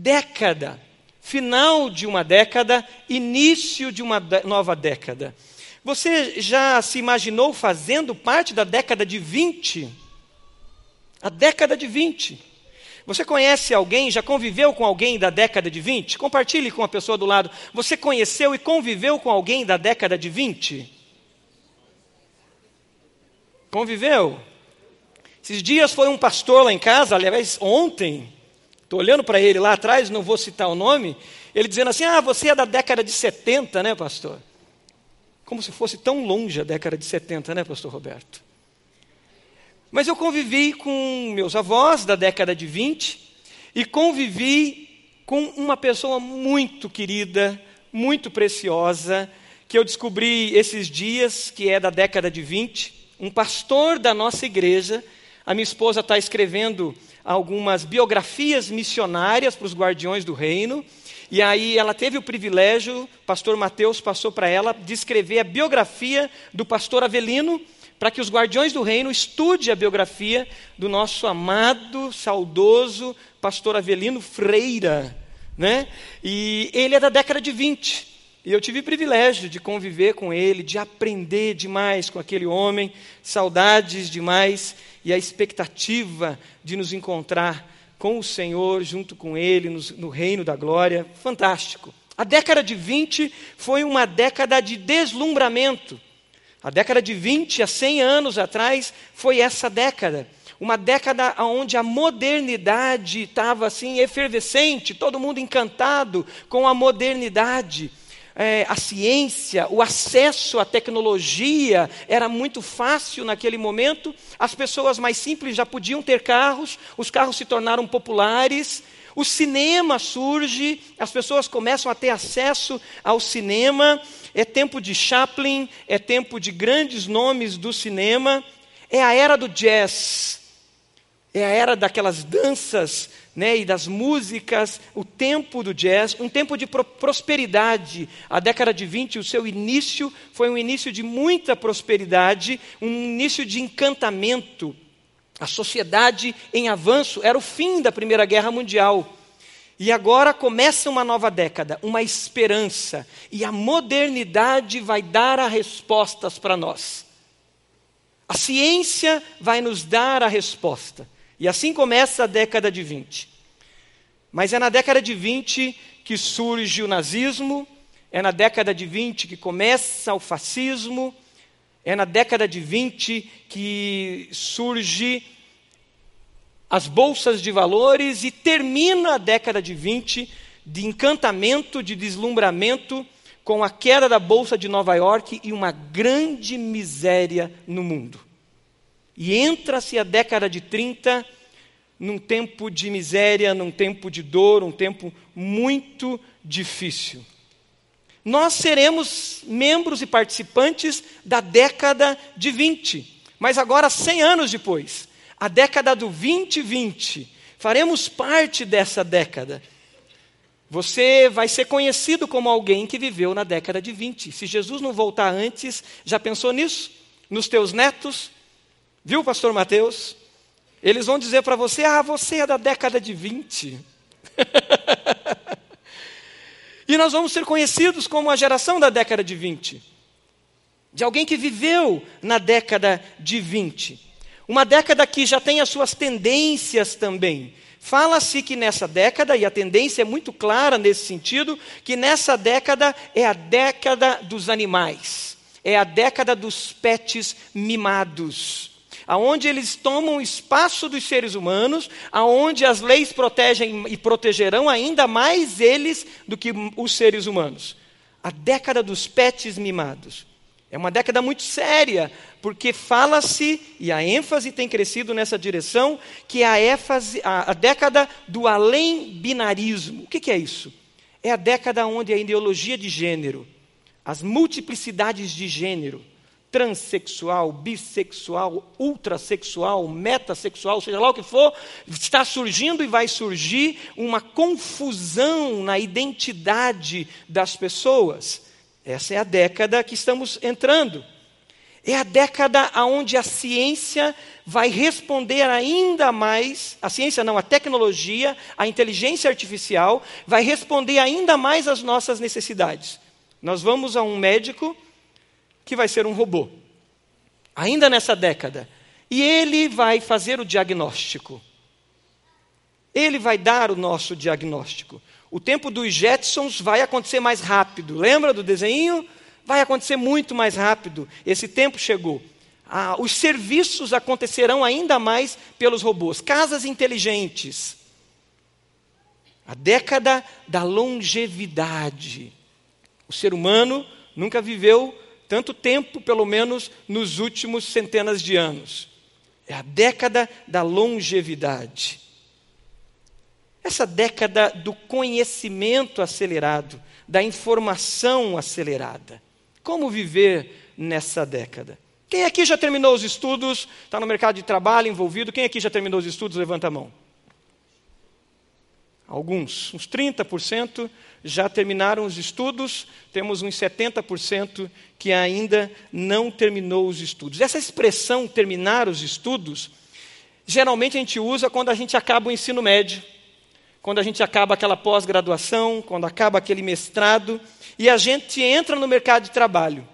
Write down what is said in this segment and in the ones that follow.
década, final de uma década, início de uma nova década. Você já se imaginou fazendo parte da década de 20? A década de 20. Você conhece alguém, já conviveu com alguém da década de 20? Compartilhe com a pessoa do lado. Você conheceu e conviveu com alguém da década de 20? Conviveu? Esses dias foi um pastor lá em casa, aliás, ontem, estou olhando para ele lá atrás, não vou citar o nome, ele dizendo assim: Ah, você é da década de 70, né, pastor? Como se fosse tão longe a década de 70, né, pastor Roberto? Mas eu convivi com meus avós da década de 20 e convivi com uma pessoa muito querida, muito preciosa, que eu descobri esses dias, que é da década de 20, um pastor da nossa igreja. A minha esposa está escrevendo algumas biografias missionárias para os guardiões do reino. E aí ela teve o privilégio, pastor Mateus passou para ela, de escrever a biografia do pastor Avelino, para que os guardiões do reino estude a biografia do nosso amado, saudoso pastor Avelino Freira. Né? E ele é da década de 20. E eu tive privilégio de conviver com ele, de aprender demais com aquele homem, saudades demais e a expectativa de nos encontrar com o Senhor, junto com ele, no, no reino da glória. Fantástico. A década de 20 foi uma década de deslumbramento a década de 20 a 100 anos atrás foi essa década. Uma década onde a modernidade estava assim efervescente, todo mundo encantado com a modernidade. É, a ciência, o acesso à tecnologia era muito fácil naquele momento. As pessoas mais simples já podiam ter carros, os carros se tornaram populares. O cinema surge, as pessoas começam a ter acesso ao cinema é tempo de Chaplin, é tempo de grandes nomes do cinema, é a era do jazz, é a era daquelas danças né, e das músicas, o tempo do jazz, um tempo de pro prosperidade. A década de 20, o seu início foi um início de muita prosperidade, um início de encantamento. A sociedade em avanço era o fim da Primeira Guerra Mundial. E agora começa uma nova década, uma esperança, e a modernidade vai dar as respostas para nós. A ciência vai nos dar a resposta. E assim começa a década de 20. Mas é na década de 20 que surge o nazismo, é na década de 20 que começa o fascismo, é na década de 20 que surge as bolsas de valores e termina a década de 20 de encantamento, de deslumbramento, com a queda da bolsa de Nova York e uma grande miséria no mundo. E entra-se a década de 30 num tempo de miséria, num tempo de dor, um tempo muito difícil. Nós seremos membros e participantes da década de 20, mas agora 100 anos depois a década do 2020. Faremos parte dessa década. Você vai ser conhecido como alguém que viveu na década de 20. Se Jesus não voltar antes, já pensou nisso? Nos teus netos? Viu, pastor Mateus? Eles vão dizer para você: ah, você é da década de 20. e nós vamos ser conhecidos como a geração da década de 20. De alguém que viveu na década de 20. Uma década que já tem as suas tendências também. Fala-se que nessa década, e a tendência é muito clara nesse sentido, que nessa década é a década dos animais, é a década dos pets mimados, aonde eles tomam espaço dos seres humanos, aonde as leis protegem e protegerão ainda mais eles do que os seres humanos. A década dos pets mimados. É uma década muito séria, porque fala-se, e a ênfase tem crescido nessa direção, que é a, éfase, a, a década do além-binarismo. O que, que é isso? É a década onde a ideologia de gênero, as multiplicidades de gênero, transexual, bissexual, ultrasexual, metasexual, seja lá o que for, está surgindo e vai surgir uma confusão na identidade das pessoas. Essa é a década que estamos entrando. É a década onde a ciência vai responder ainda mais, a ciência não, a tecnologia, a inteligência artificial, vai responder ainda mais às nossas necessidades. Nós vamos a um médico que vai ser um robô, ainda nessa década, e ele vai fazer o diagnóstico. Ele vai dar o nosso diagnóstico. O tempo dos Jetsons vai acontecer mais rápido. Lembra do desenho? Vai acontecer muito mais rápido. Esse tempo chegou. Ah, os serviços acontecerão ainda mais pelos robôs. Casas inteligentes. A década da longevidade. O ser humano nunca viveu tanto tempo, pelo menos nos últimos centenas de anos. É a década da longevidade. Essa década do conhecimento acelerado, da informação acelerada. Como viver nessa década? Quem aqui já terminou os estudos, está no mercado de trabalho envolvido? Quem aqui já terminou os estudos? Levanta a mão. Alguns, uns 30% já terminaram os estudos, temos uns 70% que ainda não terminou os estudos. Essa expressão terminar os estudos, geralmente a gente usa quando a gente acaba o ensino médio quando a gente acaba aquela pós-graduação, quando acaba aquele mestrado, e a gente entra no mercado de trabalho.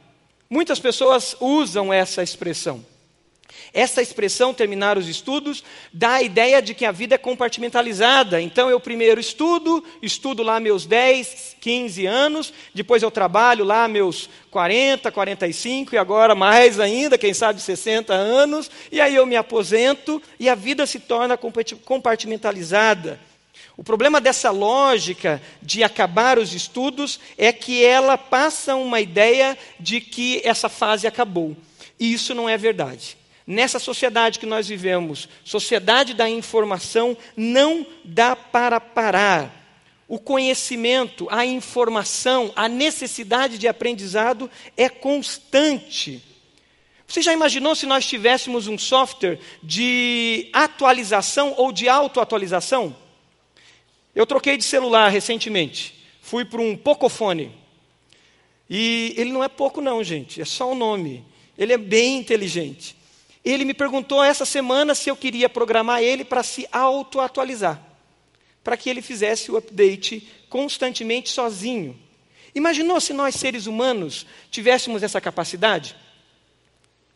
Muitas pessoas usam essa expressão. Essa expressão, terminar os estudos, dá a ideia de que a vida é compartimentalizada. Então, eu primeiro estudo, estudo lá meus 10, 15 anos, depois eu trabalho lá meus 40, 45 e agora mais ainda, quem sabe 60 anos, e aí eu me aposento e a vida se torna compartimentalizada. O problema dessa lógica de acabar os estudos é que ela passa uma ideia de que essa fase acabou. E isso não é verdade. Nessa sociedade que nós vivemos, sociedade da informação, não dá para parar. O conhecimento, a informação, a necessidade de aprendizado é constante. Você já imaginou se nós tivéssemos um software de atualização ou de autoatualização? Eu troquei de celular recentemente. Fui para um Pocophone. E ele não é pouco, não, gente. É só o nome. Ele é bem inteligente. Ele me perguntou essa semana se eu queria programar ele para se auto-atualizar. Para que ele fizesse o update constantemente sozinho. Imaginou se nós, seres humanos, tivéssemos essa capacidade?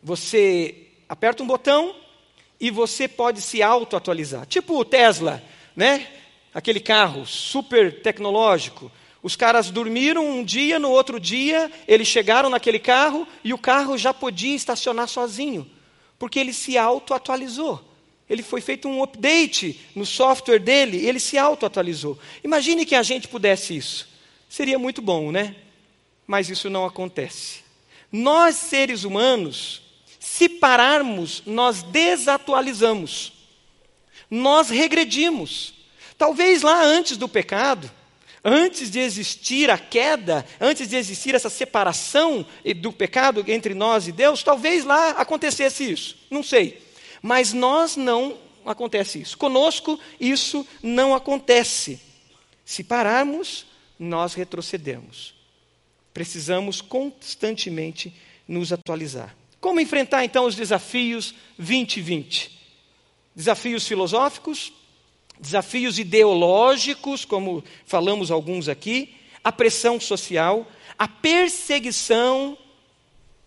Você aperta um botão e você pode se auto-atualizar. Tipo o Tesla, né? aquele carro super tecnológico. Os caras dormiram um dia, no outro dia, eles chegaram naquele carro e o carro já podia estacionar sozinho, porque ele se auto-atualizou. Ele foi feito um update no software dele, ele se auto-atualizou. Imagine que a gente pudesse isso. Seria muito bom, né? Mas isso não acontece. Nós, seres humanos, se pararmos, nós desatualizamos. Nós regredimos. Talvez lá antes do pecado, antes de existir a queda, antes de existir essa separação do pecado entre nós e Deus, talvez lá acontecesse isso. Não sei. Mas nós não acontece isso. Conosco isso não acontece. Se pararmos, nós retrocedemos. Precisamos constantemente nos atualizar. Como enfrentar então os desafios 2020? Desafios filosóficos, desafios ideológicos, como falamos alguns aqui, a pressão social, a perseguição,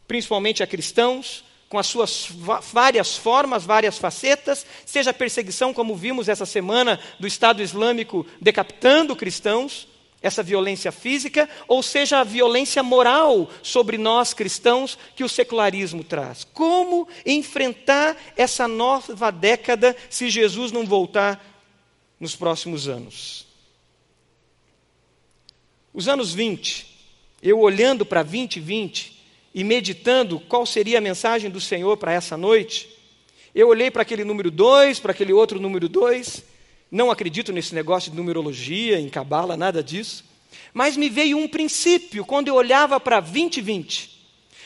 principalmente a cristãos, com as suas várias formas, várias facetas, seja a perseguição, como vimos essa semana, do Estado Islâmico decapitando cristãos, essa violência física, ou seja a violência moral sobre nós cristãos que o secularismo traz. Como enfrentar essa nova década se Jesus não voltar nos próximos anos. Os anos 20, eu olhando para 2020 e meditando qual seria a mensagem do Senhor para essa noite, eu olhei para aquele número 2, para aquele outro número 2, não acredito nesse negócio de numerologia, em cabala, nada disso, mas me veio um princípio quando eu olhava para 2020,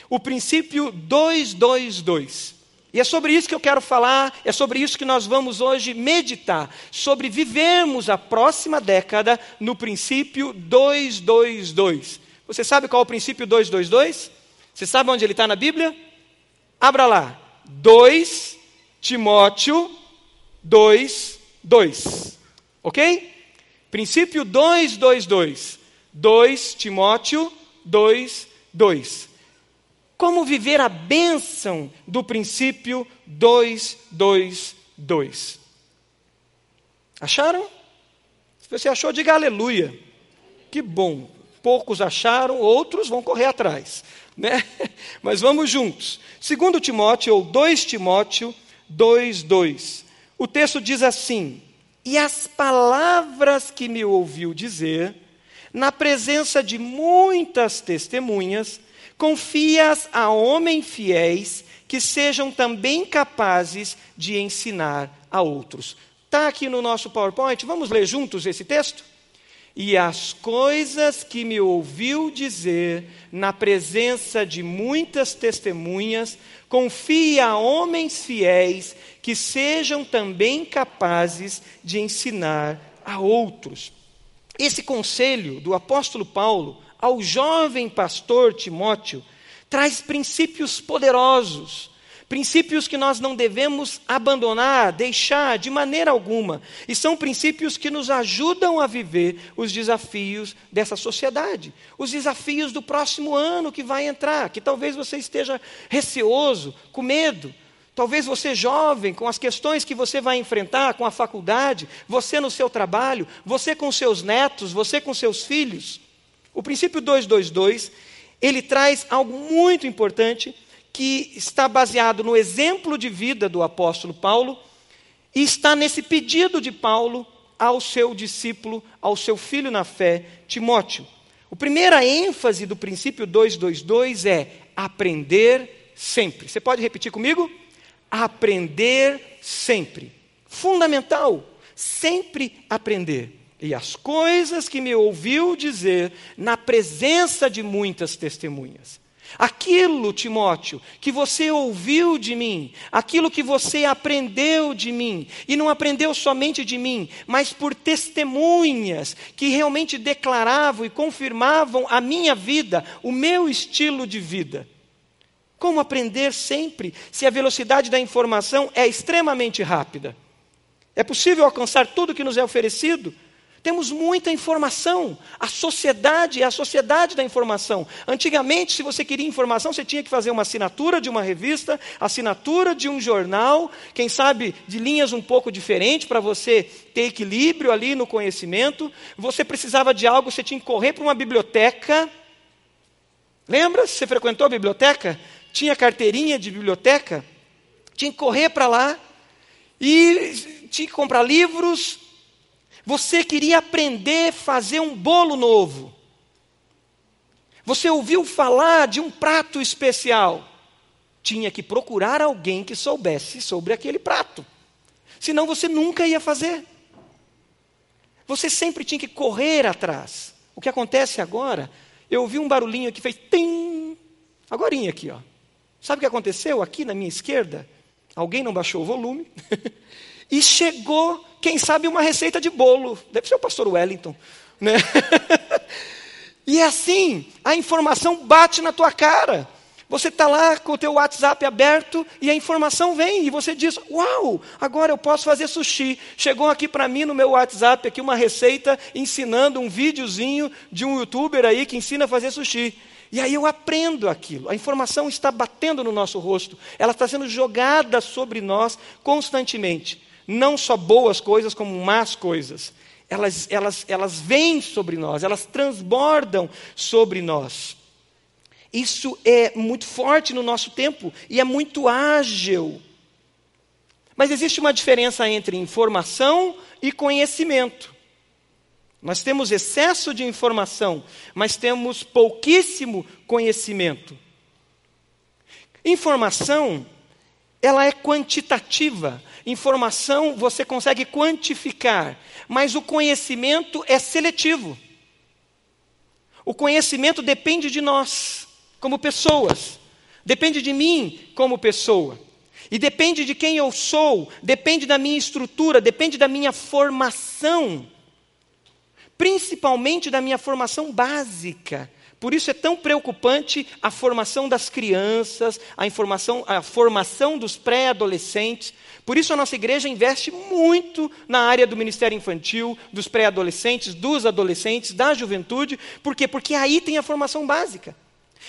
o princípio 222. E é sobre isso que eu quero falar, é sobre isso que nós vamos hoje meditar, sobre vivermos a próxima década no princípio 222. Você sabe qual é o princípio 222? Você sabe onde ele está na Bíblia? Abra lá. 2 Timóteo 2, 2. Ok? Princípio 2, 2, 2. 2 Timóteo 2, 2. Como viver a bênção do princípio 2, 2, 2. Acharam? Se você achou, diga aleluia. Que bom. Poucos acharam, outros vão correr atrás. Né? Mas vamos juntos. Segundo Timóteo, ou 2 Timóteo 2, 2. O texto diz assim: E as palavras que me ouviu dizer, na presença de muitas testemunhas, confias a homens fiéis que sejam também capazes de ensinar a outros. Está aqui no nosso PowerPoint, vamos ler juntos esse texto? E as coisas que me ouviu dizer na presença de muitas testemunhas, confia a homens fiéis que sejam também capazes de ensinar a outros. Esse conselho do apóstolo Paulo ao jovem pastor Timóteo traz princípios poderosos Princípios que nós não devemos abandonar, deixar de maneira alguma. E são princípios que nos ajudam a viver os desafios dessa sociedade. Os desafios do próximo ano que vai entrar, que talvez você esteja receoso, com medo. Talvez você jovem, com as questões que você vai enfrentar com a faculdade, você no seu trabalho, você com seus netos, você com seus filhos. O princípio 222, ele traz algo muito importante que está baseado no exemplo de vida do apóstolo Paulo e está nesse pedido de Paulo ao seu discípulo, ao seu filho na fé, Timóteo. A primeira ênfase do princípio 222 é aprender sempre. Você pode repetir comigo? Aprender sempre. Fundamental, sempre aprender. E as coisas que me ouviu dizer na presença de muitas testemunhas. Aquilo, Timóteo, que você ouviu de mim, aquilo que você aprendeu de mim, e não aprendeu somente de mim, mas por testemunhas que realmente declaravam e confirmavam a minha vida, o meu estilo de vida. Como aprender sempre se a velocidade da informação é extremamente rápida? É possível alcançar tudo que nos é oferecido? Temos muita informação. A sociedade é a sociedade da informação. Antigamente, se você queria informação, você tinha que fazer uma assinatura de uma revista, assinatura de um jornal, quem sabe de linhas um pouco diferentes para você ter equilíbrio ali no conhecimento. Você precisava de algo, você tinha que correr para uma biblioteca. Lembra? Você frequentou a biblioteca? Tinha carteirinha de biblioteca? Tinha que correr para lá e tinha que comprar livros, você queria aprender a fazer um bolo novo. Você ouviu falar de um prato especial. Tinha que procurar alguém que soubesse sobre aquele prato. Senão você nunca ia fazer. Você sempre tinha que correr atrás. O que acontece agora, eu ouvi um barulhinho que fez tim, agora aqui, ó. Sabe o que aconteceu aqui na minha esquerda? Alguém não baixou o volume. e chegou quem sabe uma receita de bolo. Deve ser o pastor Wellington. Né? e é assim, a informação bate na tua cara. Você está lá com o teu WhatsApp aberto e a informação vem e você diz: Uau, agora eu posso fazer sushi. Chegou aqui para mim no meu WhatsApp aqui uma receita ensinando um videozinho de um youtuber aí que ensina a fazer sushi. E aí eu aprendo aquilo. A informação está batendo no nosso rosto, ela está sendo jogada sobre nós constantemente não só boas coisas, como más coisas. Elas, elas, elas vêm sobre nós, elas transbordam sobre nós. Isso é muito forte no nosso tempo e é muito ágil. Mas existe uma diferença entre informação e conhecimento. Nós temos excesso de informação, mas temos pouquíssimo conhecimento. Informação, ela é quantitativa, Informação você consegue quantificar, mas o conhecimento é seletivo. O conhecimento depende de nós, como pessoas, depende de mim, como pessoa. E depende de quem eu sou, depende da minha estrutura, depende da minha formação. Principalmente da minha formação básica, Por isso é tão preocupante a formação das crianças, a, informação, a formação dos pré-adolescentes. Por isso a nossa igreja investe muito na área do ministério infantil, dos pré-adolescentes, dos adolescentes, da juventude. Por quê? Porque aí tem a formação básica.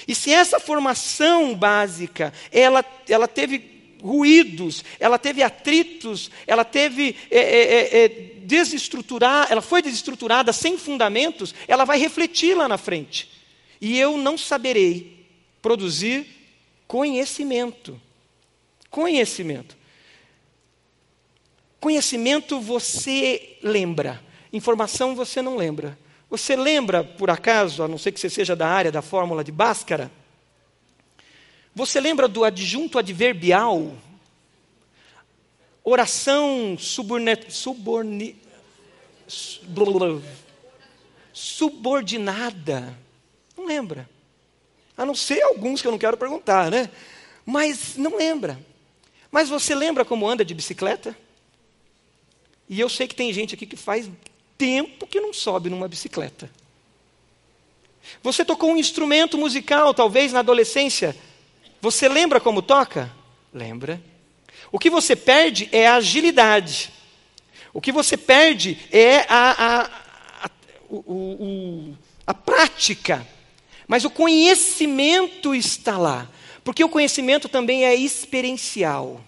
E se essa formação básica, ela, ela teve ruídos, ela teve atritos, ela teve é, é, é, desestruturar, ela foi desestruturada sem fundamentos, ela vai refletir lá na frente. E eu não saberei produzir conhecimento. Conhecimento. Conhecimento você lembra, informação você não lembra. Você lembra, por acaso, a não ser que você seja da área da fórmula de Bhaskara? Você lembra do adjunto adverbial? Oração suborne, suborni, subordinada. Lembra. A não ser alguns que eu não quero perguntar, né? Mas não lembra. Mas você lembra como anda de bicicleta? E eu sei que tem gente aqui que faz tempo que não sobe numa bicicleta. Você tocou um instrumento musical, talvez na adolescência. Você lembra como toca? Lembra. O que você perde é a agilidade. O que você perde é a, a, a, o, o, a prática. Mas o conhecimento está lá. Porque o conhecimento também é experiencial.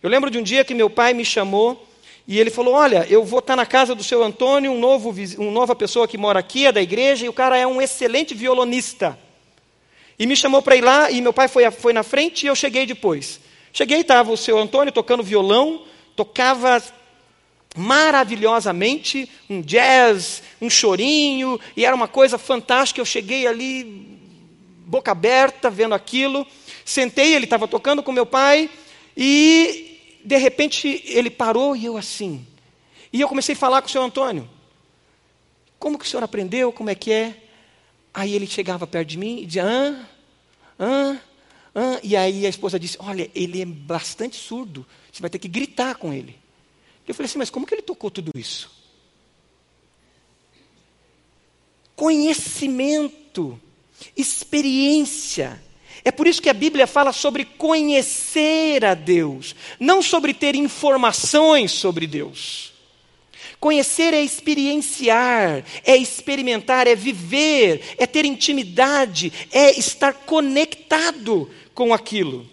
Eu lembro de um dia que meu pai me chamou e ele falou: Olha, eu vou estar na casa do seu Antônio, um novo, uma nova pessoa que mora aqui, é da igreja, e o cara é um excelente violonista. E me chamou para ir lá, e meu pai foi, foi na frente e eu cheguei depois. Cheguei, estava o seu Antônio tocando violão, tocava maravilhosamente, um jazz, um chorinho, e era uma coisa fantástica. Eu cheguei ali, boca aberta, vendo aquilo. Sentei, ele estava tocando com meu pai, e de repente ele parou e eu assim. E eu comecei a falar com o senhor Antônio. Como que o senhor aprendeu? Como é que é? Aí ele chegava perto de mim e dizia, hã? Hã? Hã? E aí a esposa disse, olha, ele é bastante surdo, você vai ter que gritar com ele. Eu falei assim, mas como que ele tocou tudo isso? Conhecimento, experiência, é por isso que a Bíblia fala sobre conhecer a Deus, não sobre ter informações sobre Deus. Conhecer é experienciar, é experimentar, é viver, é ter intimidade, é estar conectado com aquilo.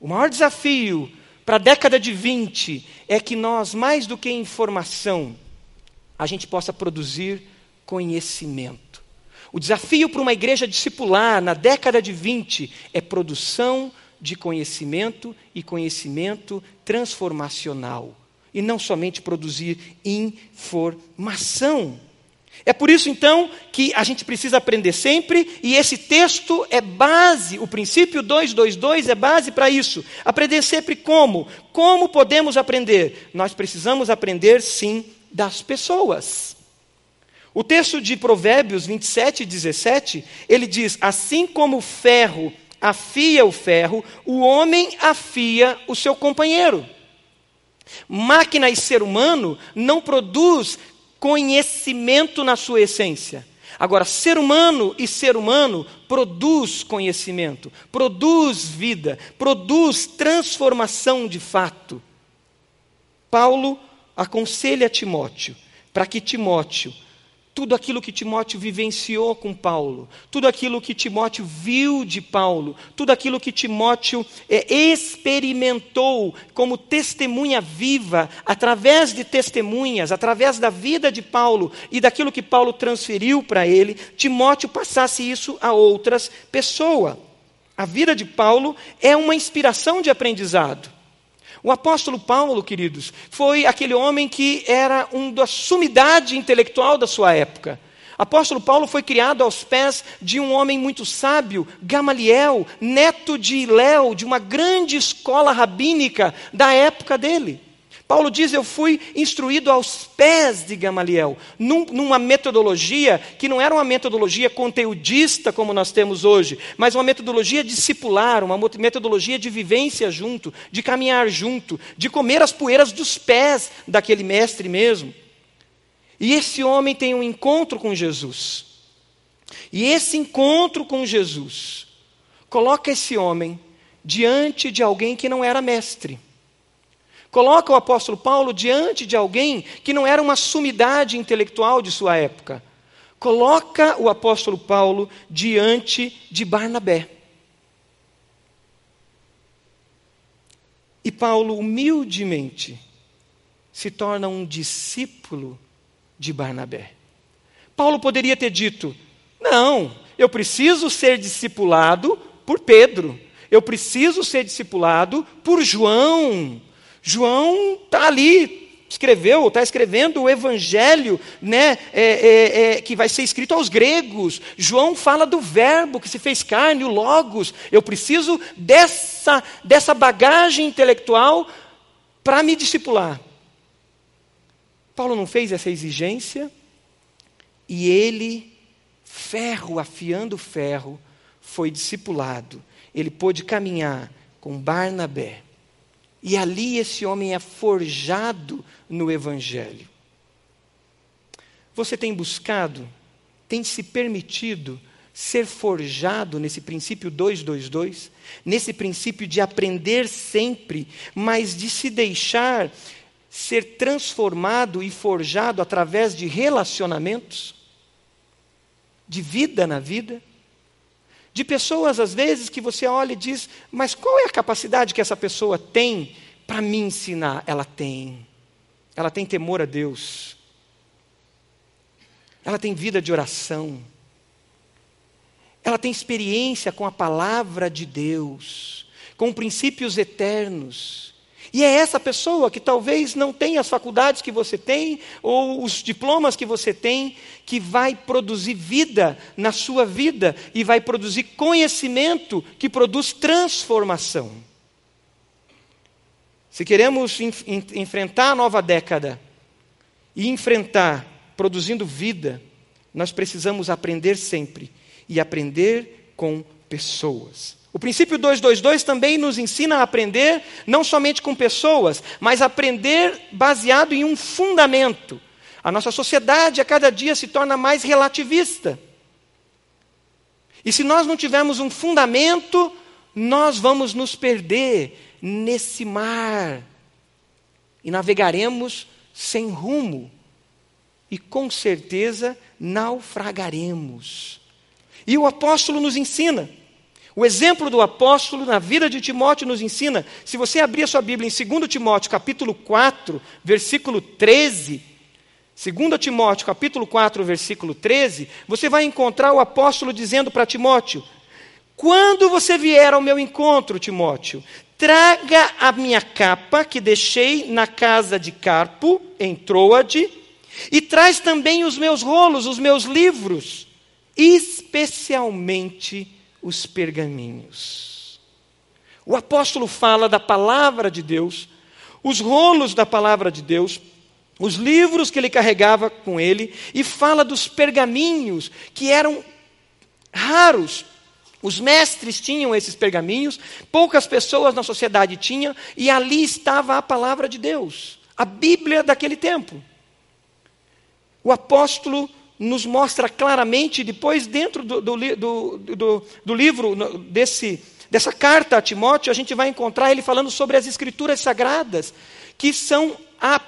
O maior desafio para a década de 20 é que nós, mais do que informação, a gente possa produzir conhecimento. O desafio para uma igreja discipular na década de 20 é produção de conhecimento e conhecimento transformacional. E não somente produzir informação. É por isso, então, que a gente precisa aprender sempre, e esse texto é base, o princípio 222 é base para isso. Aprender sempre como? Como podemos aprender? Nós precisamos aprender, sim, das pessoas. O texto de Provérbios 27 e 17, ele diz: Assim como o ferro afia o ferro, o homem afia o seu companheiro. Máquina e ser humano não produz conhecimento na sua essência. Agora, ser humano e ser humano produz conhecimento, produz vida, produz transformação de fato. Paulo aconselha Timóteo para que Timóteo tudo aquilo que Timóteo vivenciou com Paulo, tudo aquilo que Timóteo viu de Paulo, tudo aquilo que Timóteo é, experimentou como testemunha viva, através de testemunhas, através da vida de Paulo e daquilo que Paulo transferiu para ele, Timóteo passasse isso a outras pessoas. A vida de Paulo é uma inspiração de aprendizado. O apóstolo Paulo, queridos, foi aquele homem que era um da sumidade intelectual da sua época. Apóstolo Paulo foi criado aos pés de um homem muito sábio, Gamaliel, neto de Léo, de uma grande escola rabínica da época dele. Paulo diz: Eu fui instruído aos pés de Gamaliel, num, numa metodologia que não era uma metodologia conteudista como nós temos hoje, mas uma metodologia discipular, uma metodologia de vivência junto, de caminhar junto, de comer as poeiras dos pés daquele mestre mesmo. E esse homem tem um encontro com Jesus. E esse encontro com Jesus coloca esse homem diante de alguém que não era mestre. Coloca o apóstolo Paulo diante de alguém que não era uma sumidade intelectual de sua época. Coloca o apóstolo Paulo diante de Barnabé. E Paulo, humildemente, se torna um discípulo de Barnabé. Paulo poderia ter dito: não, eu preciso ser discipulado por Pedro, eu preciso ser discipulado por João. João está ali, escreveu, está escrevendo o evangelho né, é, é, é, que vai ser escrito aos gregos. João fala do verbo que se fez carne, o logos. Eu preciso dessa, dessa bagagem intelectual para me discipular. Paulo não fez essa exigência e ele, ferro afiando ferro, foi discipulado. Ele pôde caminhar com Barnabé. E ali esse homem é forjado no Evangelho. Você tem buscado, tem se permitido ser forjado nesse princípio 222, nesse princípio de aprender sempre, mas de se deixar ser transformado e forjado através de relacionamentos, de vida na vida, de pessoas às vezes que você olha e diz: Mas qual é a capacidade que essa pessoa tem para me ensinar? Ela tem. Ela tem temor a Deus. Ela tem vida de oração. Ela tem experiência com a palavra de Deus, com princípios eternos. E é essa pessoa que talvez não tenha as faculdades que você tem, ou os diplomas que você tem, que vai produzir vida na sua vida e vai produzir conhecimento que produz transformação. Se queremos enfrentar a nova década e enfrentar produzindo vida, nós precisamos aprender sempre e aprender com pessoas. O princípio 222 também nos ensina a aprender não somente com pessoas, mas aprender baseado em um fundamento. A nossa sociedade a cada dia se torna mais relativista. E se nós não tivermos um fundamento, nós vamos nos perder nesse mar e navegaremos sem rumo e com certeza naufragaremos. E o apóstolo nos ensina o exemplo do apóstolo na vida de Timóteo nos ensina, se você abrir a sua Bíblia em 2 Timóteo, capítulo 4, versículo 13, 2 Timóteo, capítulo 4, versículo 13, você vai encontrar o apóstolo dizendo para Timóteo: Quando você vier ao meu encontro, Timóteo, traga a minha capa que deixei na casa de Carpo, em Troade, e traz também os meus rolos, os meus livros, especialmente os pergaminhos. O apóstolo fala da palavra de Deus, os rolos da palavra de Deus, os livros que ele carregava com ele, e fala dos pergaminhos que eram raros. Os mestres tinham esses pergaminhos, poucas pessoas na sociedade tinham, e ali estava a palavra de Deus, a Bíblia daquele tempo. O apóstolo nos mostra claramente, depois, dentro do, do, do, do livro, desse, dessa carta a Timóteo, a gente vai encontrar ele falando sobre as escrituras sagradas, que são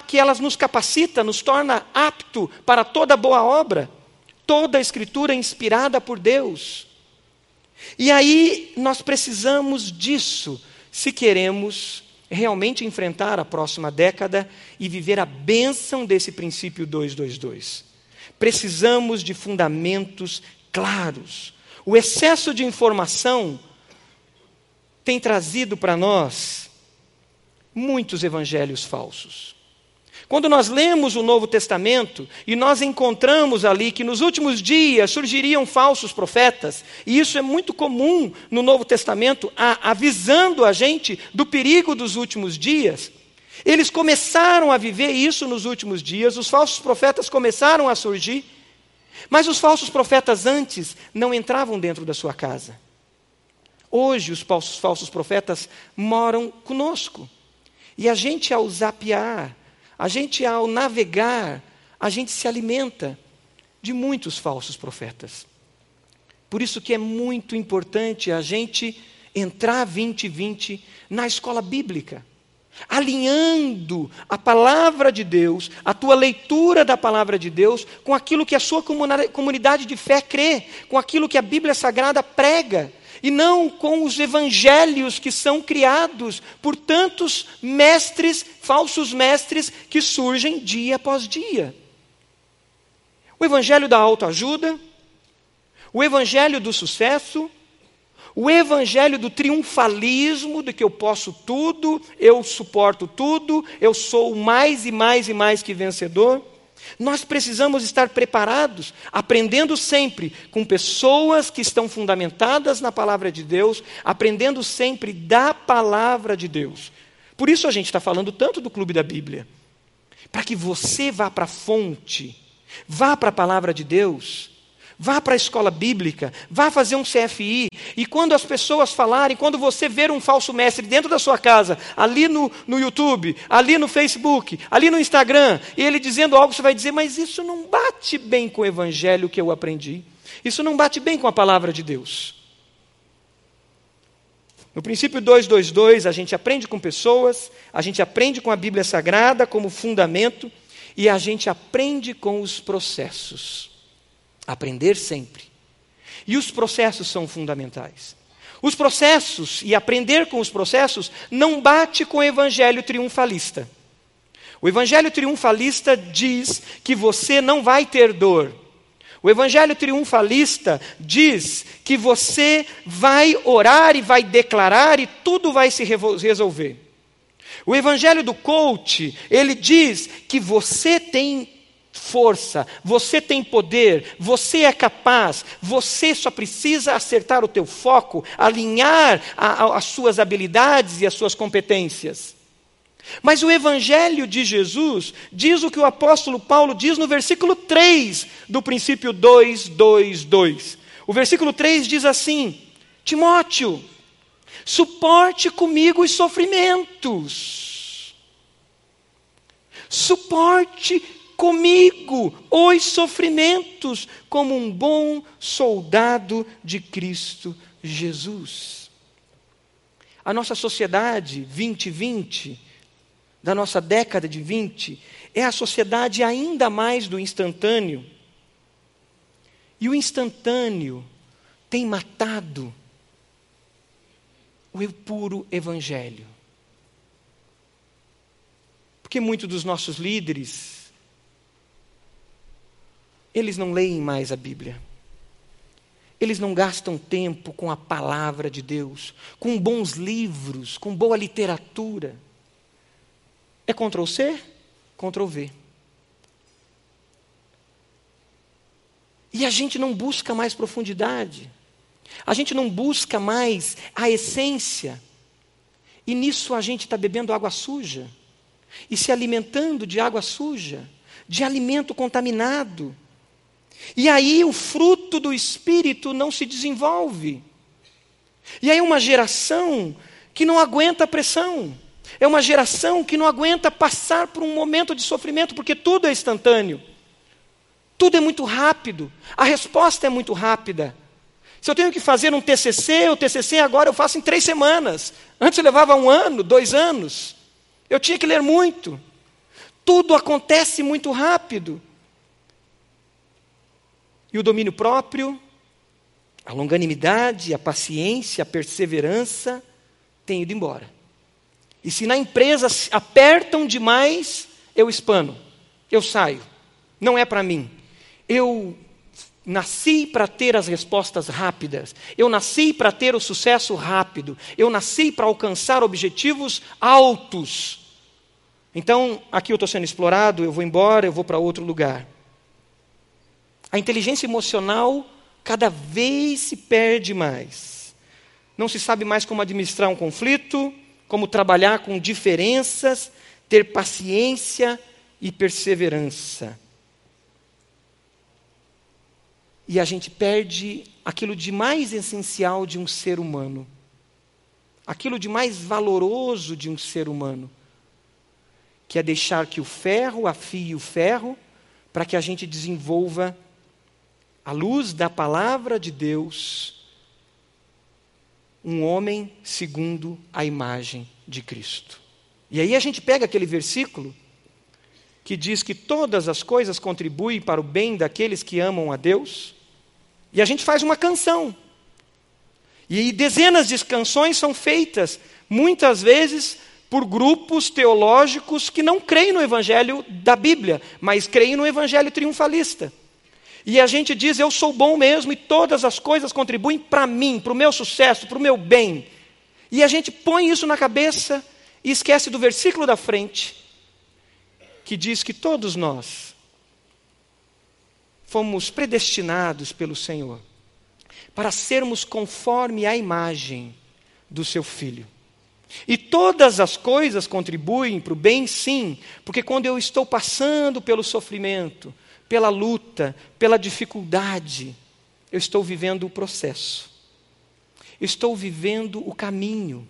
que elas nos capacitam, nos torna apto para toda boa obra. Toda escritura inspirada por Deus. E aí nós precisamos disso se queremos realmente enfrentar a próxima década e viver a bênção desse princípio 222. Precisamos de fundamentos claros. O excesso de informação tem trazido para nós muitos evangelhos falsos. Quando nós lemos o Novo Testamento e nós encontramos ali que nos últimos dias surgiriam falsos profetas, e isso é muito comum no Novo Testamento, avisando a gente do perigo dos últimos dias, eles começaram a viver isso nos últimos dias, os falsos profetas começaram a surgir, mas os falsos profetas antes não entravam dentro da sua casa. Hoje os falsos, falsos profetas moram conosco. E a gente, ao zapear, a gente, ao navegar, a gente se alimenta de muitos falsos profetas. Por isso que é muito importante a gente entrar 2020 na escola bíblica, alinhando a palavra de Deus, a tua leitura da palavra de Deus, com aquilo que a sua comunidade de fé crê, com aquilo que a Bíblia Sagrada prega e não com os evangelhos que são criados por tantos mestres, falsos mestres, que surgem dia após dia. O evangelho da autoajuda, o evangelho do sucesso, o evangelho do triunfalismo, de que eu posso tudo, eu suporto tudo, eu sou mais e mais e mais que vencedor. Nós precisamos estar preparados, aprendendo sempre com pessoas que estão fundamentadas na palavra de Deus, aprendendo sempre da palavra de Deus. Por isso a gente está falando tanto do clube da Bíblia. Para que você vá para a fonte, vá para a palavra de Deus Vá para a escola bíblica, vá fazer um CFI, e quando as pessoas falarem, quando você ver um falso mestre dentro da sua casa, ali no, no YouTube, ali no Facebook, ali no Instagram, e ele dizendo algo, você vai dizer, mas isso não bate bem com o evangelho que eu aprendi, isso não bate bem com a palavra de Deus. No princípio 222, a gente aprende com pessoas, a gente aprende com a Bíblia Sagrada como fundamento, e a gente aprende com os processos. Aprender sempre. E os processos são fundamentais. Os processos e aprender com os processos não bate com o evangelho triunfalista. O evangelho triunfalista diz que você não vai ter dor. O evangelho triunfalista diz que você vai orar e vai declarar e tudo vai se resolver. O evangelho do coach, ele diz que você tem força, você tem poder, você é capaz, você só precisa acertar o teu foco, alinhar a, a, as suas habilidades e as suas competências. Mas o Evangelho de Jesus diz o que o apóstolo Paulo diz no versículo 3 do princípio 2, 2, 2. O versículo 3 diz assim: Timóteo, suporte comigo os sofrimentos. Suporte comigo os sofrimentos, como um bom soldado de Cristo Jesus. A nossa sociedade 2020, da nossa década de 20, é a sociedade ainda mais do instantâneo. E o instantâneo tem matado o puro evangelho. Porque muitos dos nossos líderes eles não leem mais a Bíblia. Eles não gastam tempo com a palavra de Deus, com bons livros, com boa literatura. É Ctrl C, Ctrl V. E a gente não busca mais profundidade. A gente não busca mais a essência. E nisso a gente está bebendo água suja. E se alimentando de água suja, de alimento contaminado. E aí o fruto do espírito não se desenvolve. E aí uma geração que não aguenta a pressão. É uma geração que não aguenta passar por um momento de sofrimento, porque tudo é instantâneo. Tudo é muito rápido. A resposta é muito rápida. Se eu tenho que fazer um TCC, o TCC agora eu faço em três semanas. Antes eu levava um ano, dois anos. Eu tinha que ler muito. Tudo acontece muito rápido. E o domínio próprio, a longanimidade, a paciência, a perseverança têm ido embora. E se na empresa apertam demais, eu espano, eu saio. Não é para mim. Eu nasci para ter as respostas rápidas. Eu nasci para ter o sucesso rápido. Eu nasci para alcançar objetivos altos. Então, aqui eu estou sendo explorado, eu vou embora, eu vou para outro lugar. A inteligência emocional cada vez se perde mais. Não se sabe mais como administrar um conflito, como trabalhar com diferenças, ter paciência e perseverança. E a gente perde aquilo de mais essencial de um ser humano, aquilo de mais valoroso de um ser humano, que é deixar que o ferro afie o ferro, para que a gente desenvolva à luz da palavra de Deus, um homem segundo a imagem de Cristo. E aí a gente pega aquele versículo que diz que todas as coisas contribuem para o bem daqueles que amam a Deus, e a gente faz uma canção. E dezenas de canções são feitas, muitas vezes, por grupos teológicos que não creem no evangelho da Bíblia, mas creem no evangelho triunfalista. E a gente diz: eu sou bom mesmo e todas as coisas contribuem para mim, para o meu sucesso, para o meu bem. E a gente põe isso na cabeça e esquece do versículo da frente, que diz que todos nós fomos predestinados pelo Senhor para sermos conforme a imagem do seu filho. E todas as coisas contribuem para o bem, sim, porque quando eu estou passando pelo sofrimento, pela luta, pela dificuldade, eu estou vivendo o processo, estou vivendo o caminho.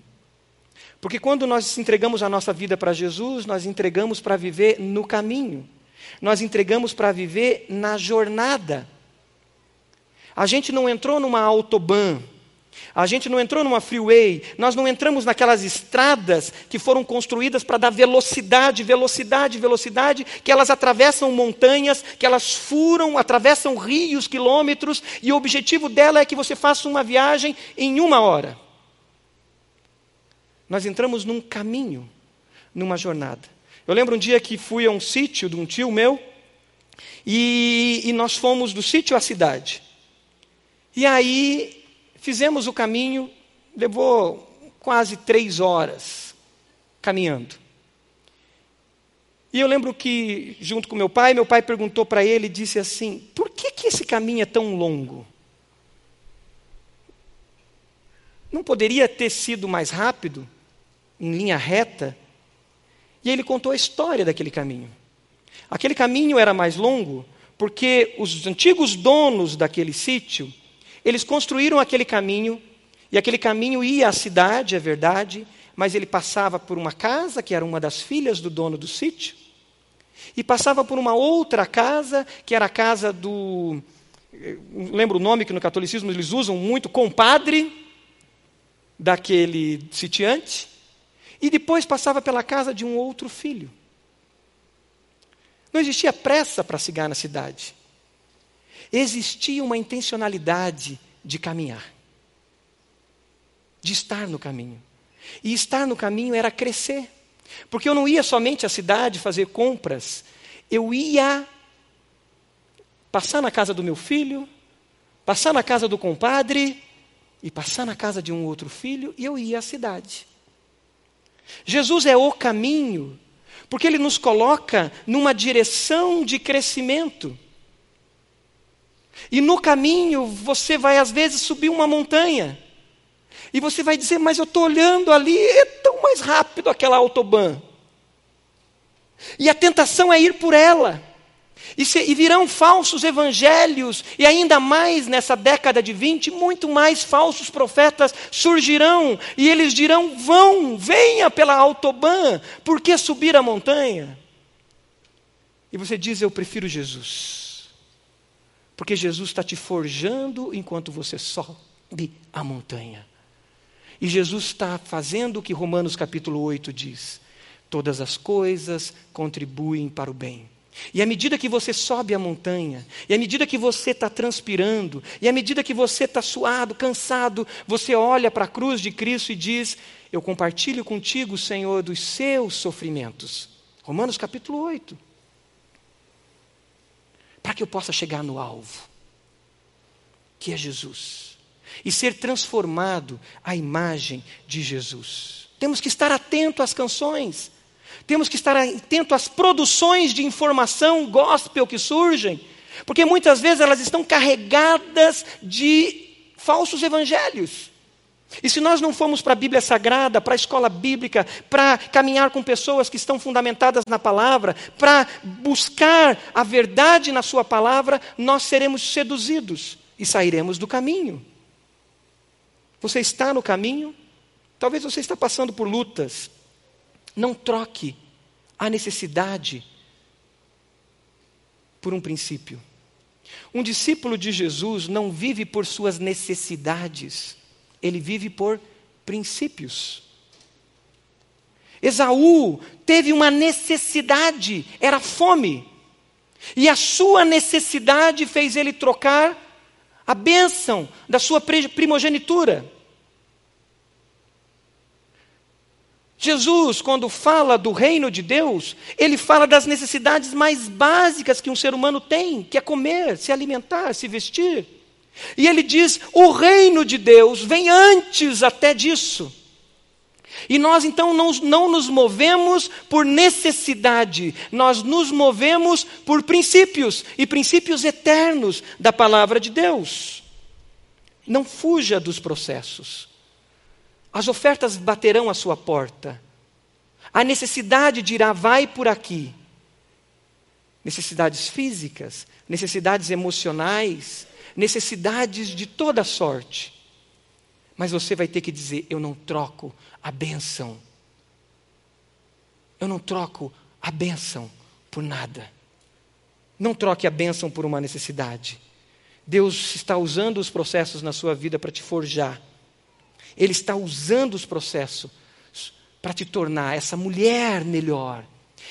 Porque quando nós entregamos a nossa vida para Jesus, nós entregamos para viver no caminho, nós entregamos para viver na jornada. A gente não entrou numa autobahn, a gente não entrou numa freeway, nós não entramos naquelas estradas que foram construídas para dar velocidade, velocidade, velocidade, que elas atravessam montanhas, que elas furam, atravessam rios, quilômetros, e o objetivo dela é que você faça uma viagem em uma hora. Nós entramos num caminho, numa jornada. Eu lembro um dia que fui a um sítio de um tio meu, e, e nós fomos do sítio à cidade. E aí fizemos o caminho, levou quase três horas caminhando. E eu lembro que, junto com meu pai, meu pai perguntou para ele e disse assim: por que, que esse caminho é tão longo? Não poderia ter sido mais rápido, em linha reta? E ele contou a história daquele caminho. Aquele caminho era mais longo porque os antigos donos daquele sítio eles construíram aquele caminho, e aquele caminho ia à cidade, é verdade, mas ele passava por uma casa, que era uma das filhas do dono do sítio, e passava por uma outra casa, que era a casa do. Lembra o nome que no catolicismo eles usam muito? Compadre daquele sitiante. E depois passava pela casa de um outro filho. Não existia pressa para chegar na cidade existia uma intencionalidade de caminhar, de estar no caminho. E estar no caminho era crescer, porque eu não ia somente à cidade fazer compras, eu ia passar na casa do meu filho, passar na casa do compadre e passar na casa de um outro filho e eu ia à cidade. Jesus é o caminho, porque ele nos coloca numa direção de crescimento. E no caminho você vai às vezes subir uma montanha. E você vai dizer, mas eu estou olhando ali, é tão mais rápido aquela autobahn. E a tentação é ir por ela. E, se, e, virão falsos evangelhos, e ainda mais nessa década de 20, muito mais falsos profetas surgirão, e eles dirão: vão, venha pela autobahn, por que subir a montanha? E você diz: eu prefiro Jesus. Porque Jesus está te forjando enquanto você sobe a montanha. E Jesus está fazendo o que Romanos capítulo 8 diz: todas as coisas contribuem para o bem. E à medida que você sobe a montanha, e à medida que você está transpirando, e à medida que você está suado, cansado, você olha para a cruz de Cristo e diz: Eu compartilho contigo, Senhor, dos seus sofrimentos. Romanos capítulo 8 para que eu possa chegar no alvo, que é Jesus, e ser transformado à imagem de Jesus. Temos que estar atento às canções, temos que estar atento às produções de informação gospel que surgem, porque muitas vezes elas estão carregadas de falsos evangelhos. E se nós não formos para a Bíblia Sagrada, para a escola bíblica, para caminhar com pessoas que estão fundamentadas na palavra, para buscar a verdade na Sua palavra, nós seremos seduzidos e sairemos do caminho. Você está no caminho? Talvez você está passando por lutas. Não troque a necessidade por um princípio. Um discípulo de Jesus não vive por suas necessidades, ele vive por princípios. Esaú teve uma necessidade, era fome. E a sua necessidade fez ele trocar a bênção da sua primogenitura. Jesus, quando fala do reino de Deus, ele fala das necessidades mais básicas que um ser humano tem, que é comer, se alimentar, se vestir. E ele diz: o reino de Deus vem antes até disso. E nós então não, não nos movemos por necessidade, nós nos movemos por princípios, e princípios eternos da palavra de Deus. Não fuja dos processos. As ofertas baterão à sua porta. A necessidade dirá: vai por aqui. Necessidades físicas, necessidades emocionais, necessidades de toda sorte. Mas você vai ter que dizer: eu não troco a bênção. Eu não troco a bênção por nada. Não troque a bênção por uma necessidade. Deus está usando os processos na sua vida para te forjar ele está usando os processos para te tornar essa mulher melhor,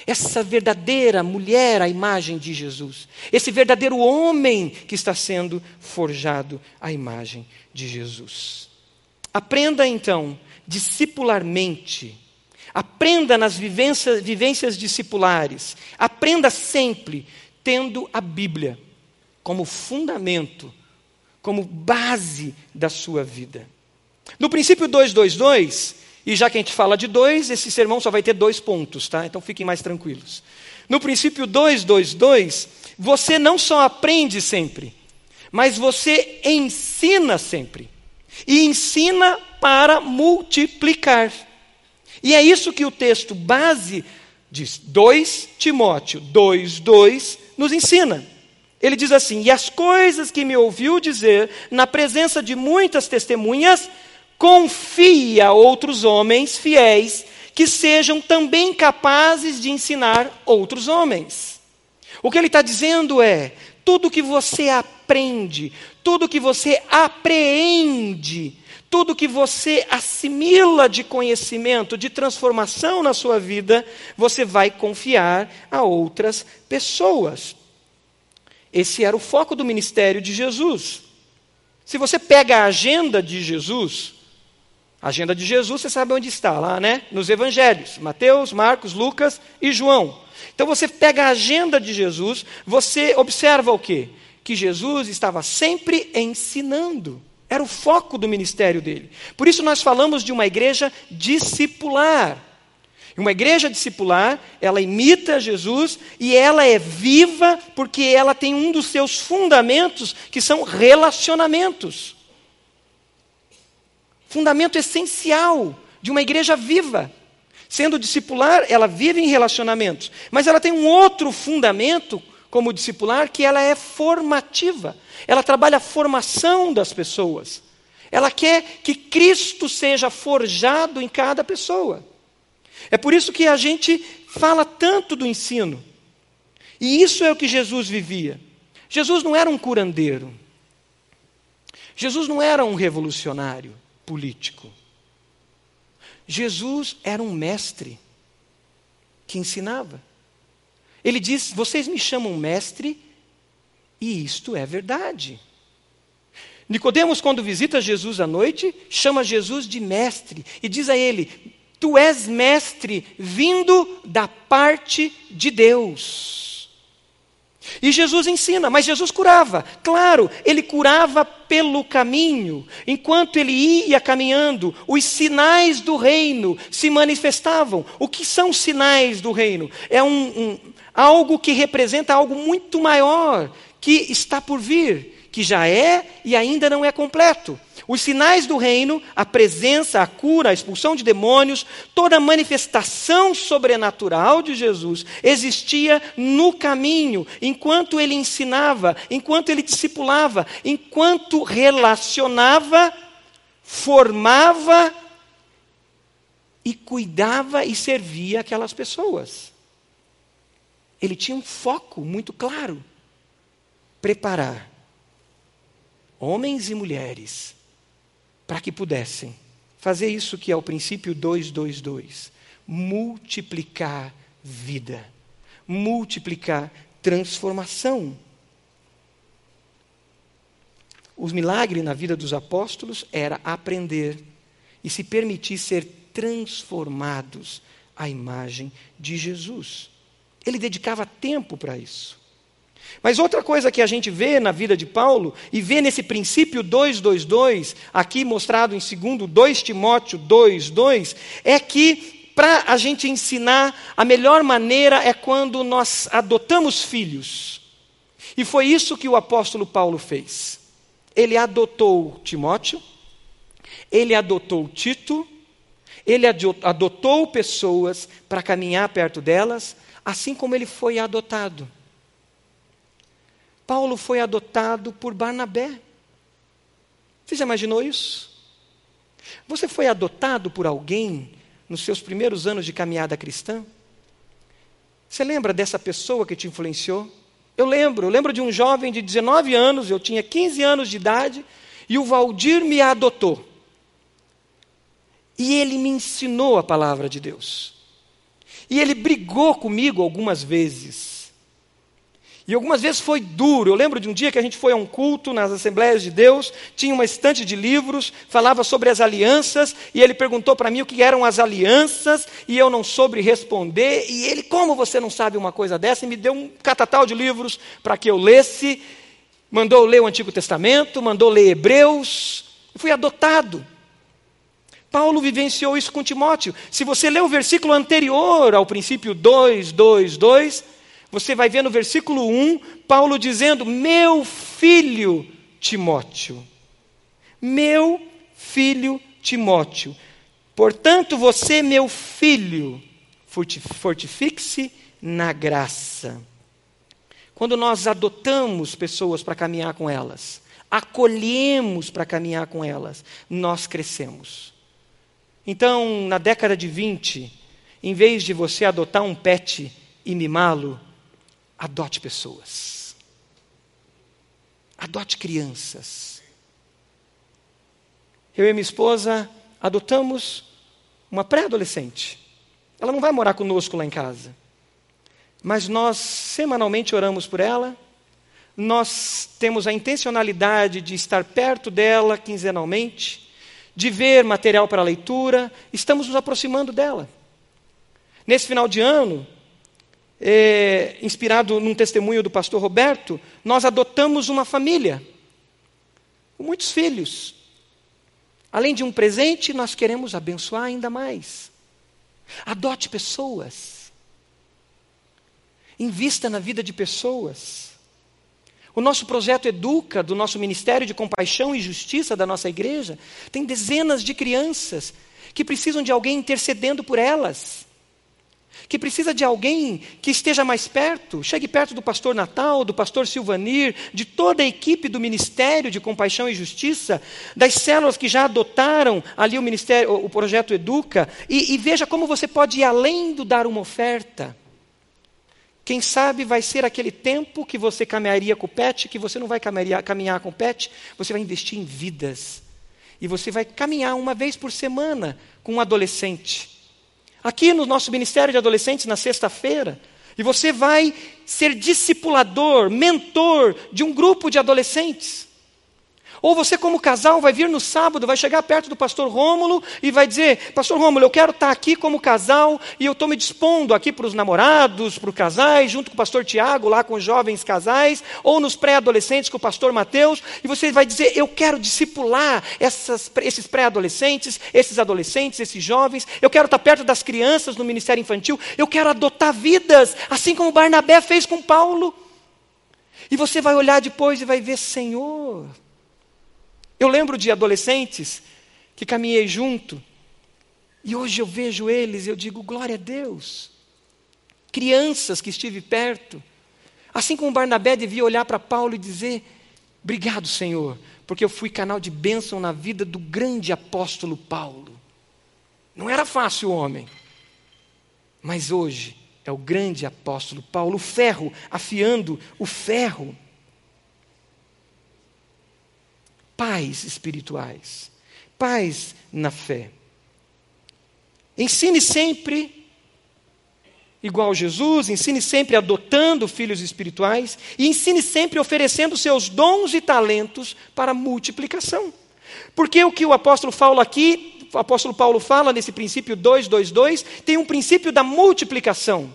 essa verdadeira mulher à imagem de Jesus, esse verdadeiro homem que está sendo forjado à imagem de Jesus. Aprenda então, discipularmente, aprenda nas vivências, vivências discipulares, aprenda sempre tendo a Bíblia como fundamento, como base da sua vida. No princípio 222, e já que a gente fala de dois, esse sermão só vai ter dois pontos, tá? Então fiquem mais tranquilos. No princípio 222, você não só aprende sempre, mas você ensina sempre. E ensina para multiplicar. E é isso que o texto base diz. 2 Timóteo 2, 2 nos ensina. Ele diz assim: E as coisas que me ouviu dizer na presença de muitas testemunhas, confia a outros homens fiéis que sejam também capazes de ensinar outros homens. O que ele está dizendo é: tudo que você aprende, tudo que você apreende, tudo que você assimila de conhecimento, de transformação na sua vida, você vai confiar a outras pessoas. Esse era o foco do ministério de Jesus. Se você pega a agenda de Jesus, a agenda de Jesus, você sabe onde está, lá, né? Nos evangelhos: Mateus, Marcos, Lucas e João. Então você pega a agenda de Jesus, você observa o quê? Que Jesus estava sempre ensinando. Era o foco do ministério dele. Por isso nós falamos de uma igreja discipular. Uma igreja discipular, ela imita Jesus e ela é viva porque ela tem um dos seus fundamentos que são relacionamentos fundamento essencial de uma igreja viva. Sendo discipular, ela vive em relacionamentos, mas ela tem um outro fundamento como discipular que ela é formativa. Ela trabalha a formação das pessoas. Ela quer que Cristo seja forjado em cada pessoa. É por isso que a gente fala tanto do ensino. E isso é o que Jesus vivia. Jesus não era um curandeiro. Jesus não era um revolucionário político. Jesus era um mestre que ensinava. Ele diz: Vocês me chamam mestre, e isto é verdade. Nicodemos, quando visita Jesus à noite, chama Jesus de mestre e diz a ele: Tu és mestre vindo da parte de Deus. E Jesus ensina, mas Jesus curava. Claro, ele curava pelo caminho. Enquanto ele ia caminhando, os sinais do reino se manifestavam. O que são sinais do reino? É um, um, algo que representa algo muito maior que está por vir, que já é e ainda não é completo. Os sinais do reino, a presença, a cura, a expulsão de demônios, toda a manifestação sobrenatural de Jesus existia no caminho, enquanto ele ensinava, enquanto ele discipulava, enquanto relacionava, formava e cuidava e servia aquelas pessoas. Ele tinha um foco muito claro. preparar homens e mulheres para que pudessem fazer isso que é o princípio 222, multiplicar vida, multiplicar transformação. Os milagres na vida dos apóstolos era aprender e se permitir ser transformados à imagem de Jesus. Ele dedicava tempo para isso. Mas outra coisa que a gente vê na vida de Paulo, e vê nesse princípio 222, aqui mostrado em segundo 2 Timóteo 2, 2, é que para a gente ensinar, a melhor maneira é quando nós adotamos filhos. E foi isso que o apóstolo Paulo fez. Ele adotou Timóteo, ele adotou Tito, ele adotou pessoas para caminhar perto delas, assim como ele foi adotado. Paulo foi adotado por Barnabé. Você já imaginou isso? Você foi adotado por alguém nos seus primeiros anos de caminhada cristã? Você lembra dessa pessoa que te influenciou? Eu lembro, eu lembro de um jovem de 19 anos, eu tinha 15 anos de idade, e o Valdir me adotou. E ele me ensinou a palavra de Deus. E ele brigou comigo algumas vezes. E algumas vezes foi duro. Eu lembro de um dia que a gente foi a um culto nas Assembleias de Deus, tinha uma estante de livros, falava sobre as alianças, e ele perguntou para mim o que eram as alianças, e eu não soube responder. E ele, como você não sabe uma coisa dessa? E me deu um catatal de livros para que eu lesse, mandou ler o Antigo Testamento, mandou ler Hebreus. Eu fui adotado. Paulo vivenciou isso com Timóteo. Se você ler o versículo anterior ao princípio 2, 2, 2, você vai ver no versículo 1, Paulo dizendo: Meu filho Timóteo. Meu filho Timóteo. Portanto, você, meu filho, fortifique-se na graça. Quando nós adotamos pessoas para caminhar com elas, acolhemos para caminhar com elas, nós crescemos. Então, na década de 20, em vez de você adotar um pet e mimá-lo, Adote pessoas. Adote crianças. Eu e minha esposa adotamos uma pré-adolescente. Ela não vai morar conosco lá em casa. Mas nós semanalmente oramos por ela. Nós temos a intencionalidade de estar perto dela quinzenalmente, de ver material para leitura, estamos nos aproximando dela. Nesse final de ano, é, inspirado num testemunho do pastor Roberto, nós adotamos uma família com muitos filhos. Além de um presente, nós queremos abençoar ainda mais. Adote pessoas. Invista na vida de pessoas. O nosso projeto Educa, do nosso Ministério de Compaixão e Justiça da nossa igreja, tem dezenas de crianças que precisam de alguém intercedendo por elas que precisa de alguém que esteja mais perto, chegue perto do pastor Natal, do pastor Silvanir, de toda a equipe do Ministério de Compaixão e Justiça, das células que já adotaram ali o ministério, o projeto Educa, e, e veja como você pode ir além do dar uma oferta. Quem sabe vai ser aquele tempo que você caminharia com o pet, que você não vai caminhar, caminhar com o pet, você vai investir em vidas. E você vai caminhar uma vez por semana com um adolescente aqui no nosso Ministério de Adolescentes, na sexta-feira, e você vai ser discipulador, mentor de um grupo de adolescentes. Ou você, como casal, vai vir no sábado, vai chegar perto do pastor Rômulo e vai dizer: Pastor Rômulo, eu quero estar aqui como casal e eu estou me dispondo aqui para os namorados, para os casais, junto com o pastor Tiago, lá com os jovens casais, ou nos pré-adolescentes com o pastor Mateus, e você vai dizer: Eu quero discipular essas, esses pré-adolescentes, esses adolescentes, esses jovens, eu quero estar perto das crianças no ministério infantil, eu quero adotar vidas, assim como Barnabé fez com Paulo. E você vai olhar depois e vai ver: Senhor, eu lembro de adolescentes que caminhei junto, e hoje eu vejo eles e eu digo, glória a Deus. Crianças que estive perto, assim como Barnabé devia olhar para Paulo e dizer: Obrigado, Senhor, porque eu fui canal de bênção na vida do grande apóstolo Paulo. Não era fácil o homem, mas hoje é o grande apóstolo Paulo, o ferro afiando o ferro. Pais espirituais, pais na fé. Ensine sempre igual Jesus, ensine sempre adotando filhos espirituais e ensine sempre oferecendo seus dons e talentos para multiplicação. Porque o que o apóstolo Paulo aqui, o apóstolo Paulo fala nesse princípio 222, tem um princípio da multiplicação.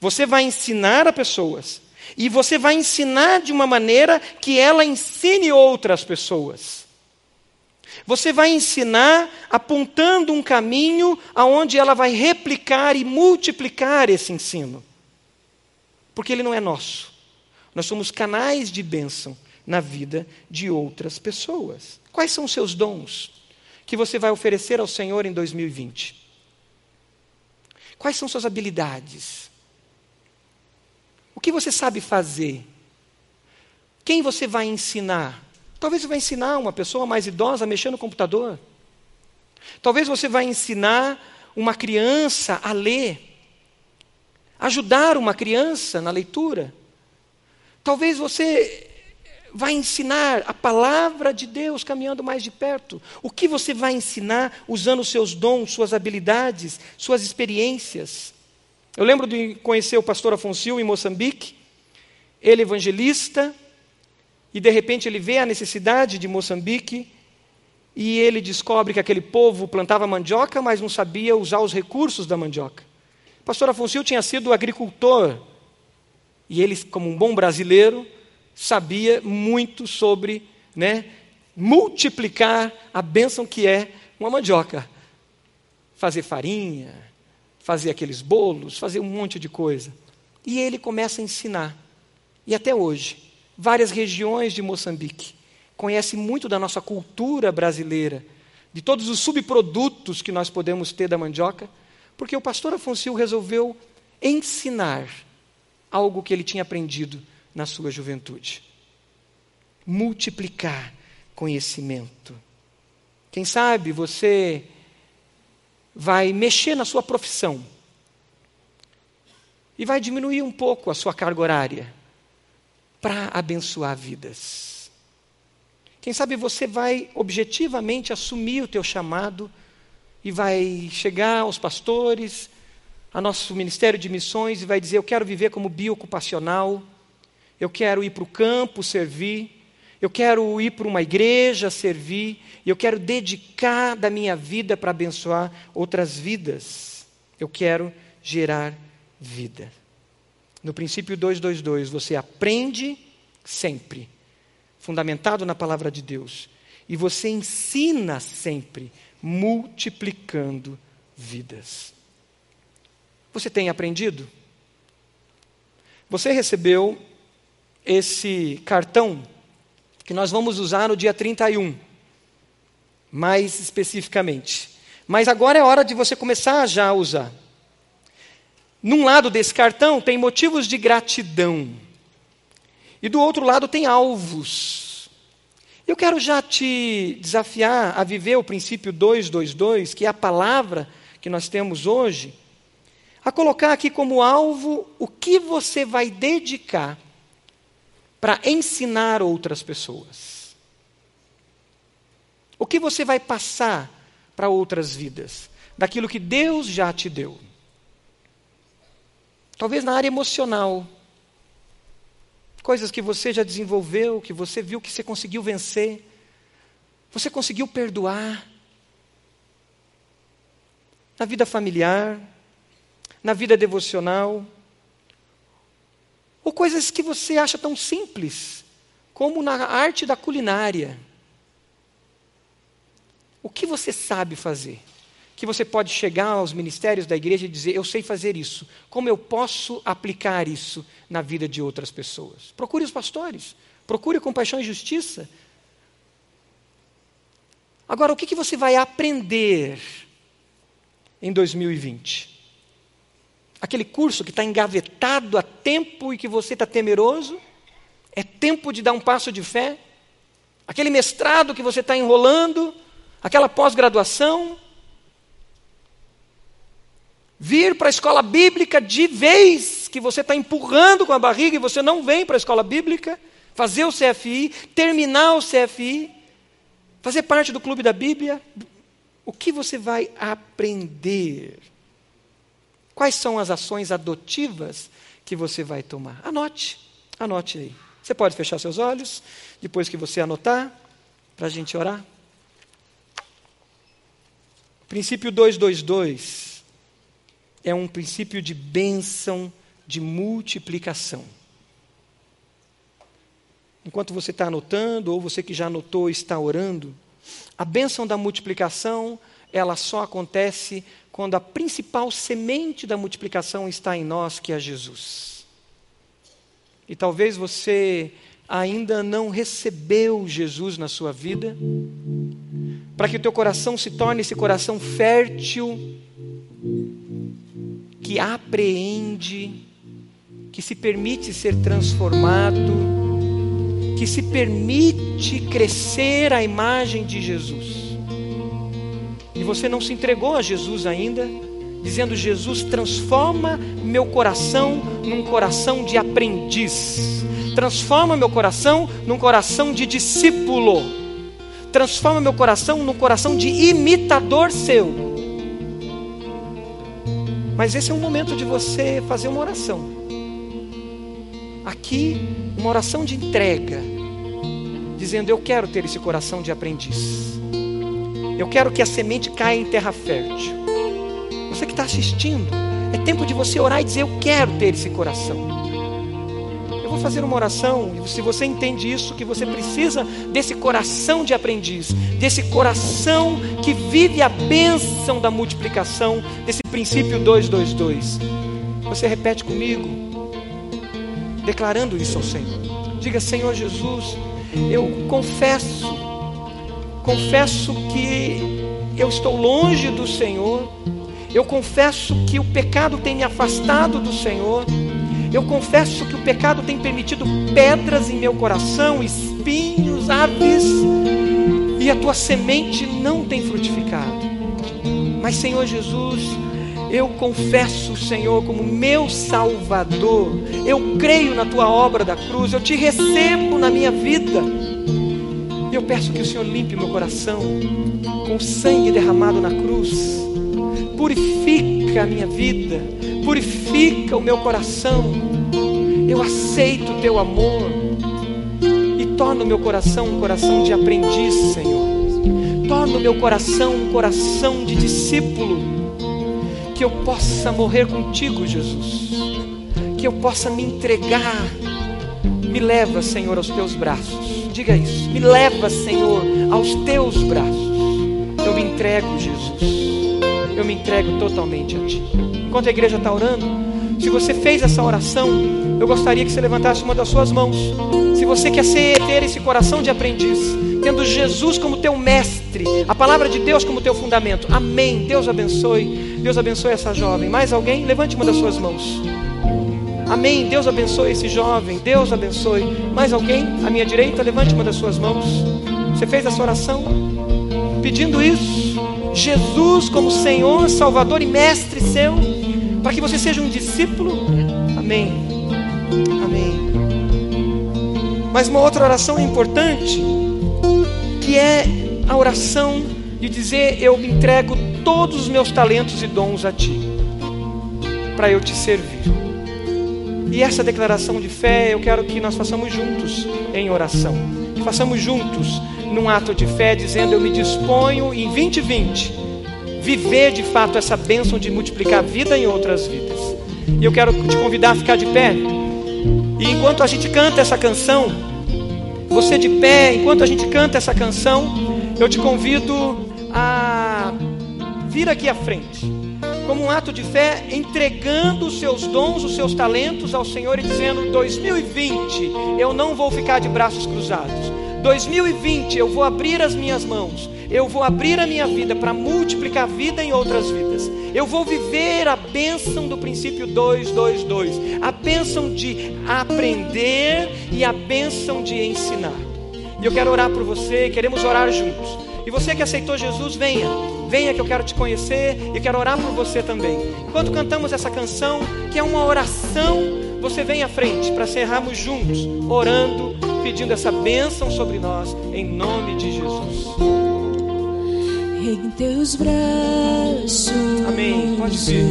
Você vai ensinar a pessoas e você vai ensinar de uma maneira que ela ensine outras pessoas. Você vai ensinar apontando um caminho aonde ela vai replicar e multiplicar esse ensino. Porque ele não é nosso. Nós somos canais de bênção na vida de outras pessoas. Quais são os seus dons que você vai oferecer ao Senhor em 2020? Quais são suas habilidades? O que você sabe fazer? Quem você vai ensinar? Talvez você vai ensinar uma pessoa mais idosa a mexer no computador. Talvez você vai ensinar uma criança a ler. Ajudar uma criança na leitura. Talvez você vai ensinar a palavra de Deus caminhando mais de perto. O que você vai ensinar usando seus dons, suas habilidades, suas experiências? Eu lembro de conhecer o pastor Afonso em Moçambique, ele evangelista, e de repente ele vê a necessidade de Moçambique e ele descobre que aquele povo plantava mandioca, mas não sabia usar os recursos da mandioca. O pastor Afonso tinha sido agricultor e ele, como um bom brasileiro, sabia muito sobre né, multiplicar a bênção que é uma mandioca. Fazer farinha, fazer aqueles bolos, fazer um monte de coisa. E ele começa a ensinar. E até hoje, várias regiões de Moçambique conhecem muito da nossa cultura brasileira, de todos os subprodutos que nós podemos ter da mandioca, porque o pastor Afonso resolveu ensinar algo que ele tinha aprendido na sua juventude. Multiplicar conhecimento. Quem sabe você vai mexer na sua profissão e vai diminuir um pouco a sua carga horária para abençoar vidas. Quem sabe você vai objetivamente assumir o teu chamado e vai chegar aos pastores, a nosso ministério de missões e vai dizer: Eu quero viver como biocupacional, eu quero ir para o campo servir, eu quero ir para uma igreja servir, e eu quero dedicar da minha vida para abençoar outras vidas. Eu quero gerar vida. No princípio 222, você aprende sempre, fundamentado na palavra de Deus, e você ensina sempre, multiplicando vidas. Você tem aprendido? Você recebeu esse cartão que nós vamos usar no dia 31 mais especificamente. Mas agora é hora de você começar já a usar. Num lado desse cartão tem motivos de gratidão. E do outro lado tem alvos. Eu quero já te desafiar a viver o princípio 222, que é a palavra que nós temos hoje, a colocar aqui como alvo o que você vai dedicar para ensinar outras pessoas. O que você vai passar para outras vidas? Daquilo que Deus já te deu. Talvez na área emocional. Coisas que você já desenvolveu, que você viu que você conseguiu vencer. Você conseguiu perdoar. Na vida familiar, na vida devocional. Coisas que você acha tão simples, como na arte da culinária. O que você sabe fazer? Que você pode chegar aos ministérios da igreja e dizer: Eu sei fazer isso. Como eu posso aplicar isso na vida de outras pessoas? Procure os pastores. Procure compaixão e justiça. Agora, o que, que você vai aprender em 2020? Aquele curso que está engavetado há tempo e que você está temeroso? É tempo de dar um passo de fé? Aquele mestrado que você está enrolando? aquela pós-graduação, vir para a escola bíblica de vez que você está empurrando com a barriga e você não vem para a escola bíblica, fazer o CFI, terminar o CFI, fazer parte do clube da Bíblia. O que você vai aprender? Quais são as ações adotivas que você vai tomar? Anote, anote aí. Você pode fechar seus olhos, depois que você anotar, para a gente orar. Princípio 222 é um princípio de bênção, de multiplicação. Enquanto você está anotando, ou você que já anotou está orando, a bênção da multiplicação, ela só acontece quando a principal semente da multiplicação está em nós, que é Jesus. E talvez você ainda não recebeu Jesus na sua vida, para que o teu coração se torne esse coração fértil, que apreende, que se permite ser transformado, que se permite crescer à imagem de Jesus. Você não se entregou a Jesus ainda, dizendo: Jesus, transforma meu coração num coração de aprendiz, transforma meu coração num coração de discípulo transforma meu coração num coração de imitador seu. Mas esse é um momento de você fazer uma oração. Aqui, uma oração de entrega, dizendo: Eu quero ter esse coração de aprendiz. Eu quero que a semente caia em terra fértil. Você que está assistindo, é tempo de você orar e dizer: Eu quero ter esse coração vou fazer uma oração, e se você entende isso, que você precisa desse coração de aprendiz, desse coração que vive a bênção da multiplicação, desse princípio 222. Você repete comigo, declarando isso ao Senhor. Diga, Senhor Jesus, eu confesso, confesso que eu estou longe do Senhor, eu confesso que o pecado tem me afastado do Senhor. Eu confesso que o pecado tem permitido pedras em meu coração, espinhos, aves, e a tua semente não tem frutificado. Mas, Senhor Jesus, eu confesso o Senhor como meu Salvador. Eu creio na tua obra da cruz, eu te recebo na minha vida. Eu peço que o Senhor limpe meu coração com o sangue derramado na cruz. Purifica a minha vida, purifica o meu coração. Eu aceito o teu amor e torna o meu coração um coração de aprendiz, Senhor. Torna o meu coração um coração de discípulo. Que eu possa morrer contigo, Jesus. Que eu possa me entregar. Me leva, Senhor, aos teus braços. Diga isso. Me leva, Senhor, aos teus braços. Eu me entrego, Jesus. Eu me entrego totalmente a Ti enquanto a igreja está orando, se você fez essa oração, eu gostaria que você levantasse uma das suas mãos. Se você quer ser, ter esse coração de aprendiz, tendo Jesus como teu mestre, a palavra de Deus como teu fundamento. Amém. Deus abençoe. Deus abençoe essa jovem. Mais alguém? Levante uma das suas mãos. Amém. Deus abençoe esse jovem. Deus abençoe. Mais alguém? À minha direita, levante uma das suas mãos. Você fez essa oração? Pedindo isso. Jesus como Senhor, Salvador e Mestre seu para que você seja um discípulo. Amém. Amém. Mas uma outra oração importante, que é a oração de dizer: Eu me entrego todos os meus talentos e dons a Ti, para eu te servir. E essa declaração de fé eu quero que nós façamos juntos em oração. Façamos juntos num ato de fé, dizendo: Eu me disponho em 2020 viver de fato essa bênção de multiplicar vida em outras vidas. E eu quero te convidar a ficar de pé. E enquanto a gente canta essa canção, você de pé, enquanto a gente canta essa canção, eu te convido a vir aqui à frente, como um ato de fé, entregando os seus dons, os seus talentos ao Senhor e dizendo: 2020, eu não vou ficar de braços cruzados. 2020 eu vou abrir as minhas mãos, eu vou abrir a minha vida para multiplicar vida em outras vidas. Eu vou viver a bênção do princípio 222, a bênção de aprender e a bênção de ensinar. E eu quero orar por você, queremos orar juntos. E você que aceitou Jesus, venha. Venha que eu quero te conhecer e quero orar por você também. Enquanto cantamos essa canção, que é uma oração, você vem à frente para encerrarmos juntos, orando pedindo essa bênção sobre nós, em nome de Jesus. Em teus braços. Amém. Pode vir.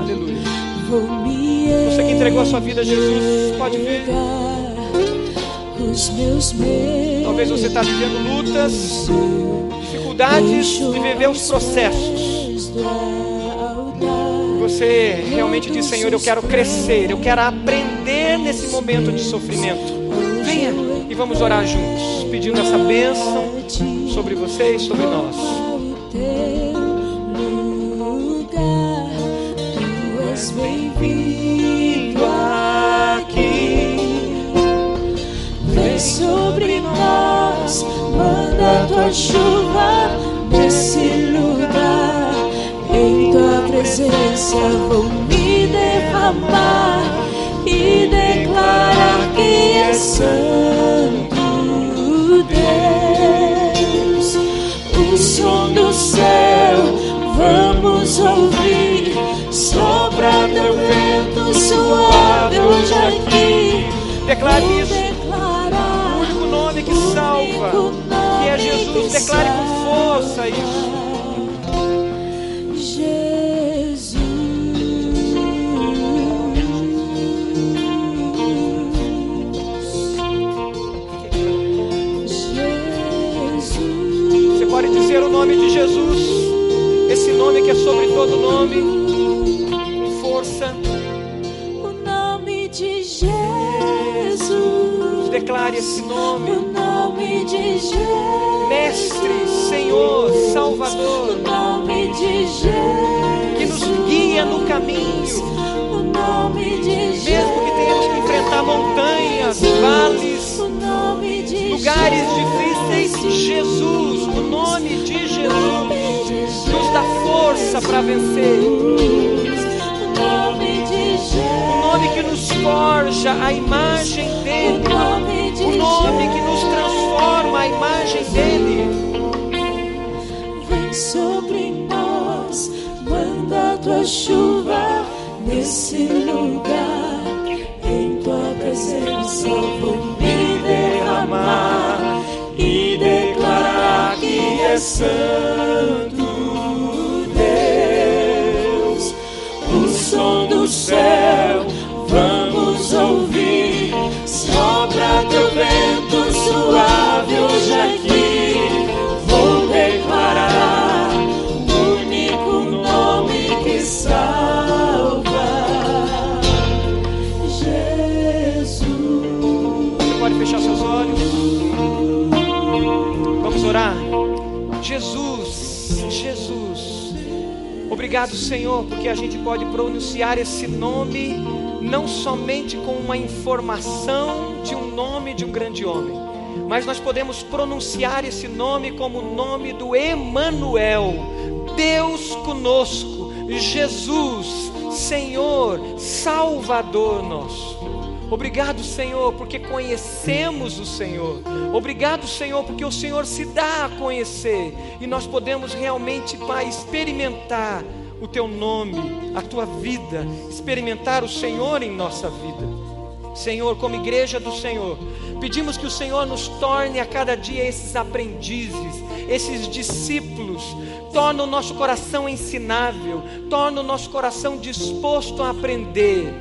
Aleluia. Você que entregou a sua vida a Jesus, pode vir. Os meus medos. Talvez você está vivendo lutas, dificuldades de viver os processos. Você realmente diz, Senhor, eu quero crescer, eu quero aprender nesse momento de sofrimento. Venha e vamos orar juntos, pedindo essa bênção sobre você e sobre nós. Nós, manda tua chuva nesse lugar. Em tua presença vou me derramar e declarar que é santo Deus. O som do céu vamos ouvir. Sopra teu vento suave hoje aqui. Declare isso. Declare com força isso. Você pode dizer o nome de Jesus, esse nome que é sobre todo nome, força. Declare esse nome, O nome de Jesus. Mestre, Senhor, Salvador, O nome de Jesus. que nos guia no caminho, O nome de Jesus. mesmo que tenhamos que enfrentar montanhas, vales, O nome de lugares difíceis, Jesus, o nome de Jesus, nos dá força para vencer. O nome. O nome que nos forja a imagem dele. O nome que nos transforma a imagem dele. Vem sobre nós, manda tua chuva nesse lugar. Em tua presença vou me derramar e declarar que é santo Obrigado, Senhor, porque a gente pode pronunciar esse nome não somente com uma informação de um nome de um grande homem, mas nós podemos pronunciar esse nome como o nome do Emanuel, Deus conosco, Jesus, Senhor, Salvador nosso. Obrigado, Senhor, porque conhecemos o Senhor. Obrigado, Senhor, porque o Senhor se dá a conhecer e nós podemos realmente, Pai, experimentar o Teu nome, a Tua vida, experimentar o Senhor em nossa vida. Senhor, como igreja do Senhor, pedimos que o Senhor nos torne a cada dia esses aprendizes, esses discípulos, torna o nosso coração ensinável, torna o nosso coração disposto a aprender.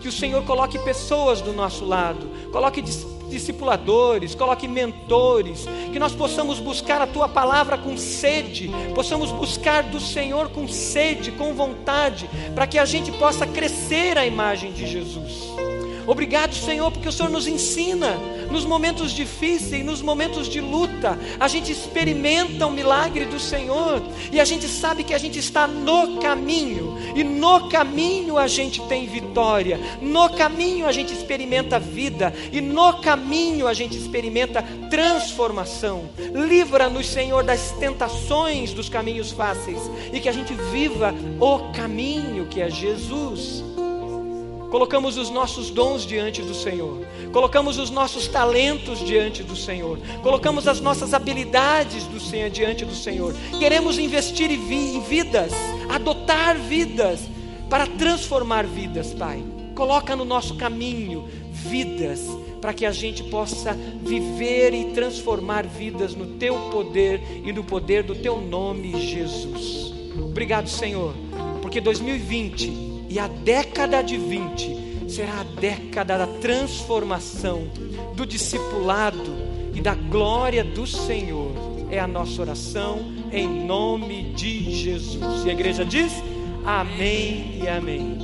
Que o Senhor coloque pessoas do nosso lado, coloque dis- discipuladores, coloque mentores, que nós possamos buscar a tua palavra com sede, possamos buscar do Senhor com sede, com vontade, para que a gente possa crescer a imagem de Jesus. Obrigado, Senhor, porque o Senhor nos ensina nos momentos difíceis, nos momentos de luta, a gente experimenta o milagre do Senhor e a gente sabe que a gente está no caminho, e no caminho a gente tem vitória, no caminho a gente experimenta vida, e no caminho a gente experimenta transformação. Livra-nos, Senhor, das tentações dos caminhos fáceis e que a gente viva o caminho que é Jesus. Colocamos os nossos dons diante do Senhor, colocamos os nossos talentos diante do Senhor, colocamos as nossas habilidades do Senhor diante do Senhor. Queremos investir em vi- em vidas, adotar vidas para transformar vidas, Pai. Coloca no nosso caminho vidas para que a gente possa viver e transformar vidas no teu poder e no poder do teu nome, Jesus. Obrigado, Senhor, porque 2020 e a década de 20 será a década da transformação, do discipulado e da glória do Senhor. É a nossa oração em nome de Jesus. E a igreja diz: Amém e Amém.